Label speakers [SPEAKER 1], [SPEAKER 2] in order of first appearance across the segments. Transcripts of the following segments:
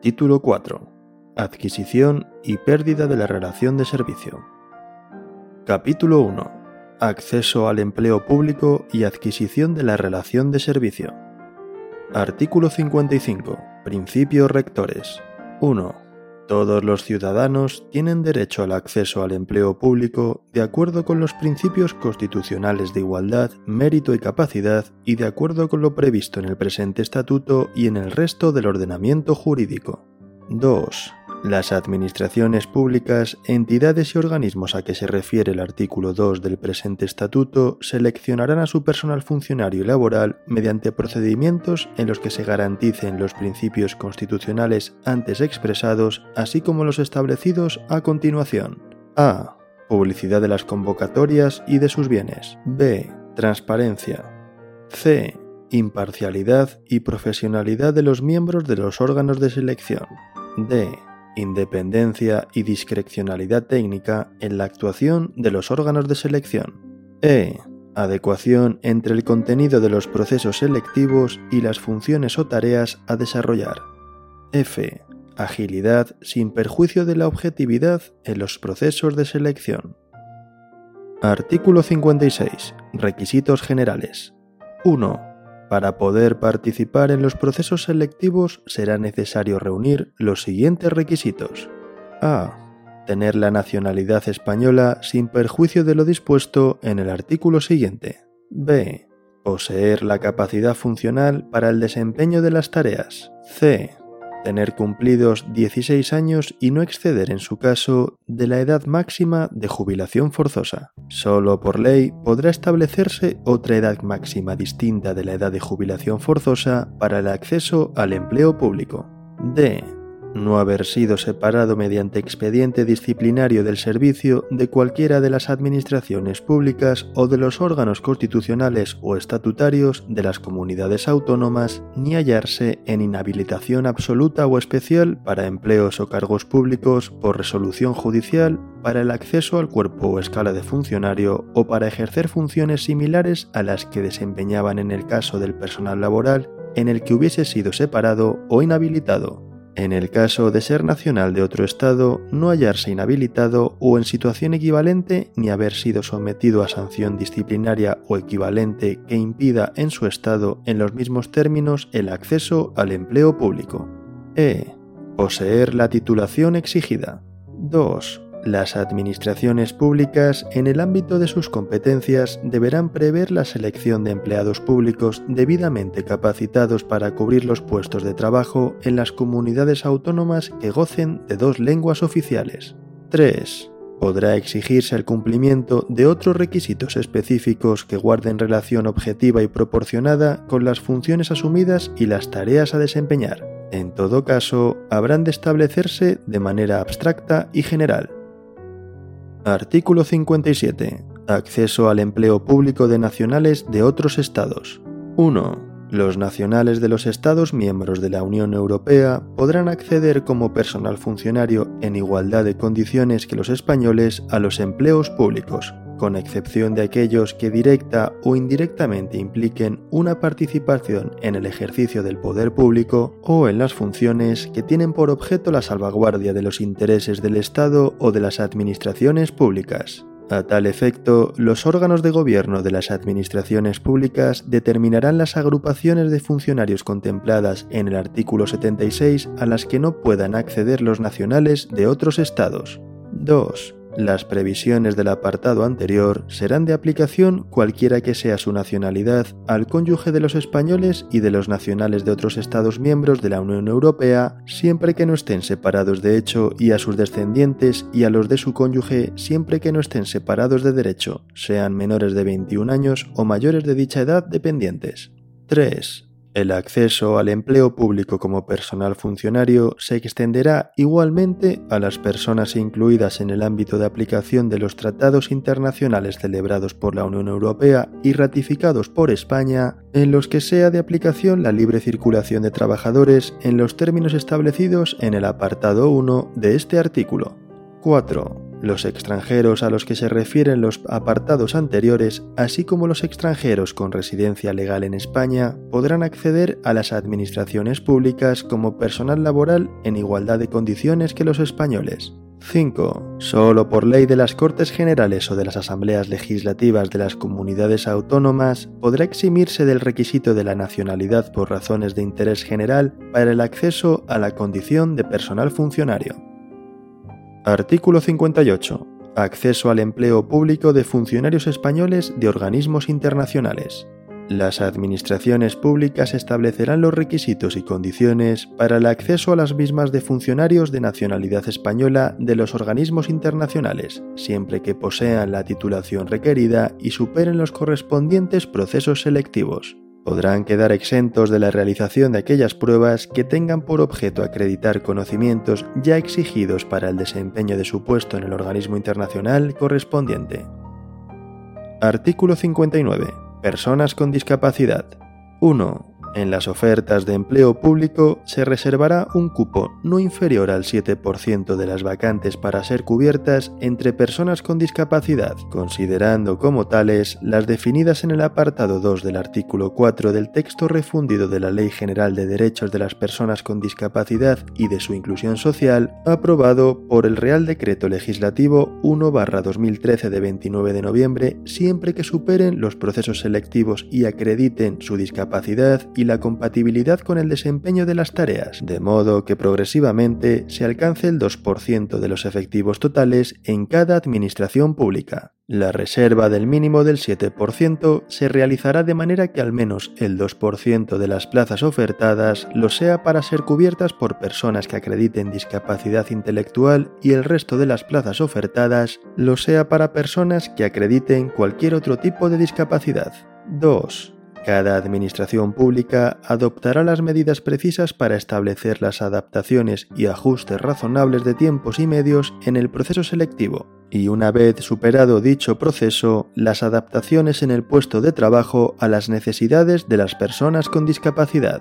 [SPEAKER 1] Título 4. Adquisición y pérdida de la relación de servicio. Capítulo 1. Acceso al empleo público y adquisición de la relación de servicio. Artículo 55. Principios rectores. 1 todos los ciudadanos tienen derecho al acceso al empleo público de acuerdo con los principios constitucionales de igualdad, mérito y capacidad y de acuerdo con lo previsto en el presente estatuto y en el resto del ordenamiento jurídico. 2. Las administraciones públicas, entidades y organismos a que se refiere el artículo 2 del presente estatuto seleccionarán a su personal funcionario y laboral mediante procedimientos en los que se garanticen los principios constitucionales antes expresados, así como los establecidos a continuación. A. Publicidad de las convocatorias y de sus bienes. B. Transparencia. C. Imparcialidad y profesionalidad de los miembros de los órganos de selección. D independencia y discrecionalidad técnica en la actuación de los órganos de selección. E. Adecuación entre el contenido de los procesos selectivos y las funciones o tareas a desarrollar. F. Agilidad sin perjuicio de la objetividad en los procesos de selección. Artículo 56. Requisitos generales. 1. Para poder participar en los procesos selectivos será necesario reunir los siguientes requisitos. A. Tener la nacionalidad española sin perjuicio de lo dispuesto en el artículo siguiente. B. Poseer la capacidad funcional para el desempeño de las tareas. C tener cumplidos 16 años y no exceder en su caso de la edad máxima de jubilación forzosa. Solo por ley podrá establecerse otra edad máxima distinta de la edad de jubilación forzosa para el acceso al empleo público. D no haber sido separado mediante expediente disciplinario del servicio de cualquiera de las administraciones públicas o de los órganos constitucionales o estatutarios de las comunidades autónomas, ni hallarse en inhabilitación absoluta o especial para empleos o cargos públicos por resolución judicial para el acceso al cuerpo o escala de funcionario o para ejercer funciones similares a las que desempeñaban en el caso del personal laboral en el que hubiese sido separado o inhabilitado en el caso de ser nacional de otro Estado, no hallarse inhabilitado o en situación equivalente ni haber sido sometido a sanción disciplinaria o equivalente que impida en su Estado en los mismos términos el acceso al empleo público. E. Poseer la titulación exigida. 2 las administraciones públicas, en el ámbito de sus competencias, deberán prever la selección de empleados públicos debidamente capacitados para cubrir los puestos de trabajo en las comunidades autónomas que gocen de dos lenguas oficiales. 3. Podrá exigirse el cumplimiento de otros requisitos específicos que guarden relación objetiva y proporcionada con las funciones asumidas y las tareas a desempeñar. En todo caso, habrán de establecerse de manera abstracta y general. Artículo 57. Acceso al empleo público de nacionales de otros Estados. 1. Los nacionales de los Estados miembros de la Unión Europea podrán acceder como personal funcionario en igualdad de condiciones que los españoles a los empleos públicos, con excepción de aquellos que directa o indirectamente impliquen una participación en el ejercicio del poder público o en las funciones que tienen por objeto la salvaguardia de los intereses del Estado o de las administraciones públicas. A tal efecto, los órganos de gobierno de las administraciones públicas determinarán las agrupaciones de funcionarios contempladas en el artículo 76 a las que no puedan acceder los nacionales de otros estados. 2. Las previsiones del apartado anterior serán de aplicación cualquiera que sea su nacionalidad al cónyuge de los españoles y de los nacionales de otros Estados miembros de la Unión Europea, siempre que no estén separados de hecho, y a sus descendientes y a los de su cónyuge, siempre que no estén separados de derecho, sean menores de 21 años o mayores de dicha edad dependientes. 3. El acceso al empleo público como personal funcionario se extenderá igualmente a las personas incluidas en el ámbito de aplicación de los tratados internacionales celebrados por la Unión Europea y ratificados por España, en los que sea de aplicación la libre circulación de trabajadores en los términos establecidos en el apartado 1 de este artículo. 4 Los extranjeros a los que se refieren los apartados anteriores, así como los extranjeros con residencia legal en España, podrán acceder a las administraciones públicas como personal laboral en igualdad de condiciones que los españoles. 5. Solo por ley de las Cortes Generales o de las Asambleas Legislativas de las comunidades autónomas podrá eximirse del requisito de la nacionalidad por razones de interés general para el acceso a la condición de personal funcionario. Artículo 58. Acceso al empleo público de funcionarios españoles de organismos internacionales. Las administraciones públicas establecerán los requisitos y condiciones para el acceso a las mismas de funcionarios de nacionalidad española de los organismos internacionales, siempre que posean la titulación requerida y superen los correspondientes procesos selectivos. Podrán quedar exentos de la realización de aquellas pruebas que tengan por objeto acreditar conocimientos ya exigidos para el desempeño de su puesto en el organismo internacional correspondiente. Artículo 59. Personas con discapacidad. 1. En las ofertas de empleo público se reservará un cupo no inferior al 7% de las vacantes para ser cubiertas entre personas con discapacidad, considerando como tales las definidas en el apartado 2 del artículo 4 del texto refundido de la Ley General de Derechos de las Personas con Discapacidad y de su Inclusión Social, aprobado por el Real Decreto Legislativo 1-2013 de 29 de noviembre, siempre que superen los procesos selectivos y acrediten su discapacidad y la compatibilidad con el desempeño de las tareas, de modo que progresivamente se alcance el 2% de los efectivos totales en cada administración pública. La reserva del mínimo del 7% se realizará de manera que al menos el 2% de las plazas ofertadas lo sea para ser cubiertas por personas que acrediten discapacidad intelectual y el resto de las plazas ofertadas lo sea para personas que acrediten cualquier otro tipo de discapacidad. 2. Cada administración pública adoptará las medidas precisas para establecer las adaptaciones y ajustes razonables de tiempos y medios en el proceso selectivo, y una vez superado dicho proceso, las adaptaciones en el puesto de trabajo a las necesidades de las personas con discapacidad.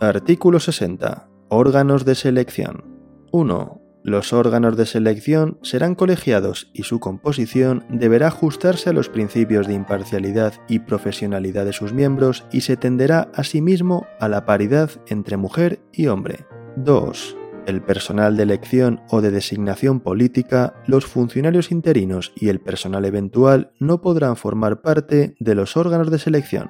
[SPEAKER 1] Artículo 60. Órganos de selección. 1. Los órganos de selección serán colegiados y su composición deberá ajustarse a los principios de imparcialidad y profesionalidad de sus miembros y se tenderá asimismo a la paridad entre mujer y hombre. 2. El personal de elección o de designación política, los funcionarios interinos y el personal eventual no podrán formar parte de los órganos de selección.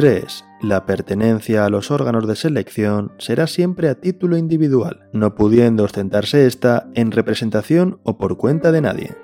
[SPEAKER 1] 3. La pertenencia a los órganos de selección será siempre a título individual, no pudiendo ostentarse esta en representación o por cuenta de nadie.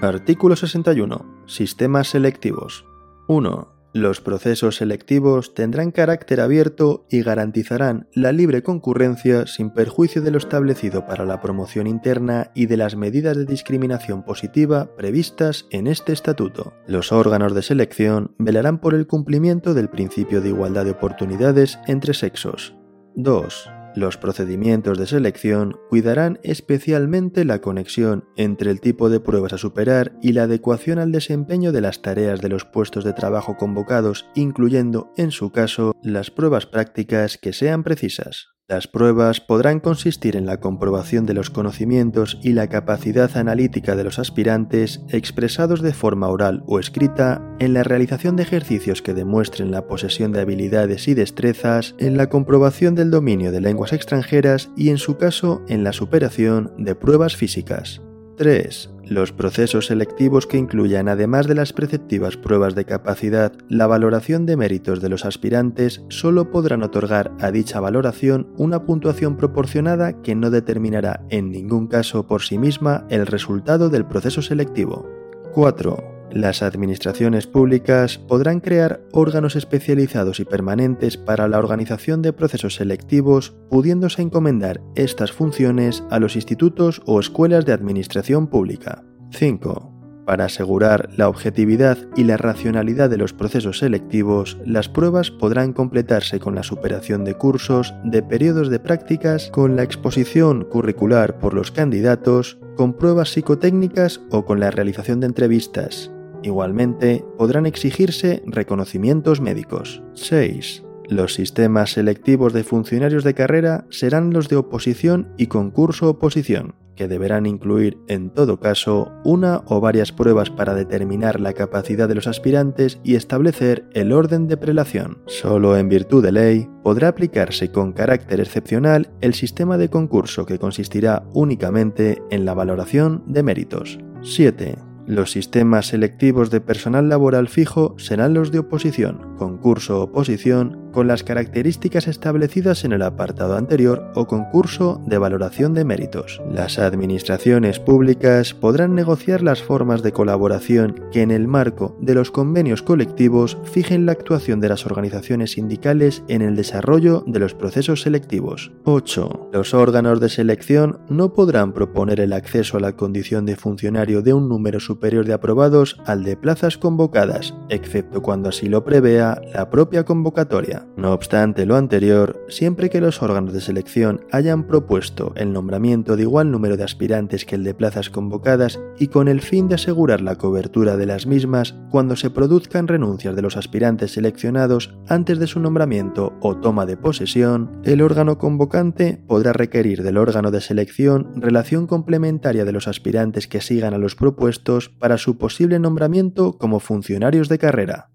[SPEAKER 1] Artículo 61. Sistemas selectivos. 1. Los procesos selectivos tendrán carácter abierto y garantizarán la libre concurrencia sin perjuicio de lo establecido para la promoción interna y de las medidas de discriminación positiva previstas en este estatuto. Los órganos de selección velarán por el cumplimiento del principio de igualdad de oportunidades entre sexos. 2. Los procedimientos de selección cuidarán especialmente la conexión entre el tipo de pruebas a superar y la adecuación al desempeño de las tareas de los puestos de trabajo convocados, incluyendo, en su caso, las pruebas prácticas que sean precisas. Las pruebas podrán consistir en la comprobación de los conocimientos y la capacidad analítica de los aspirantes expresados de forma oral o escrita, en la realización de ejercicios que demuestren la posesión de habilidades y destrezas, en la comprobación del dominio de lenguas extranjeras y en su caso en la superación de pruebas físicas. 3. Los procesos selectivos que incluyan, además de las preceptivas pruebas de capacidad, la valoración de méritos de los aspirantes, solo podrán otorgar a dicha valoración una puntuación proporcionada que no determinará en ningún caso por sí misma el resultado del proceso selectivo. 4. Las administraciones públicas podrán crear órganos especializados y permanentes para la organización de procesos selectivos, pudiéndose encomendar estas funciones a los institutos o escuelas de administración pública. 5. Para asegurar la objetividad y la racionalidad de los procesos selectivos, las pruebas podrán completarse con la superación de cursos, de periodos de prácticas, con la exposición curricular por los candidatos, con pruebas psicotécnicas o con la realización de entrevistas. Igualmente, podrán exigirse reconocimientos médicos. 6. Los sistemas selectivos de funcionarios de carrera serán los de oposición y concurso-oposición, que deberán incluir, en todo caso, una o varias pruebas para determinar la capacidad de los aspirantes y establecer el orden de prelación. Solo en virtud de ley podrá aplicarse con carácter excepcional el sistema de concurso que consistirá únicamente en la valoración de méritos. 7. Los sistemas selectivos de personal laboral fijo serán los de oposición, concurso-oposición, con las características establecidas en el apartado anterior o concurso de valoración de méritos. Las administraciones públicas podrán negociar las formas de colaboración que en el marco de los convenios colectivos fijen la actuación de las organizaciones sindicales en el desarrollo de los procesos selectivos. 8. Los órganos de selección no podrán proponer el acceso a la condición de funcionario de un número superior de aprobados al de plazas convocadas, excepto cuando así lo prevea la propia convocatoria. No obstante lo anterior, siempre que los órganos de selección hayan propuesto el nombramiento de igual número de aspirantes que el de plazas convocadas y con el fin de asegurar la cobertura de las mismas cuando se produzcan renuncias de los aspirantes seleccionados antes de su nombramiento o toma de posesión, el órgano convocante podrá requerir del órgano de selección relación complementaria de los aspirantes que sigan a los propuestos para su posible nombramiento como funcionarios de carrera.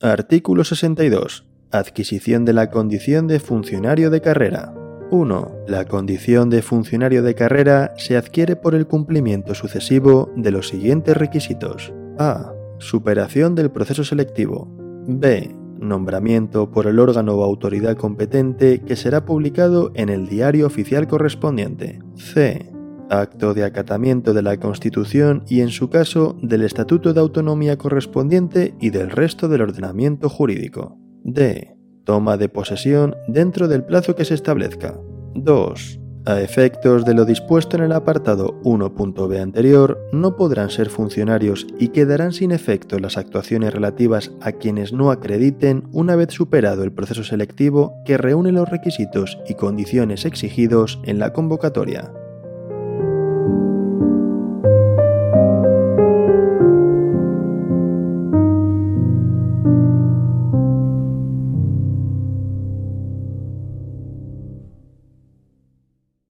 [SPEAKER 1] Artículo 62. Adquisición de la condición de funcionario de carrera. 1. La condición de funcionario de carrera se adquiere por el cumplimiento sucesivo de los siguientes requisitos. A. Superación del proceso selectivo. B. Nombramiento por el órgano o autoridad competente que será publicado en el diario oficial correspondiente. C. Acto de acatamiento de la Constitución y, en su caso, del Estatuto de Autonomía correspondiente y del resto del ordenamiento jurídico. D. Toma de posesión dentro del plazo que se establezca. 2. A efectos de lo dispuesto en el apartado 1.b anterior, no podrán ser funcionarios y quedarán sin efecto las actuaciones relativas a quienes no acrediten una vez superado el proceso selectivo que reúne los requisitos y condiciones exigidos en la convocatoria.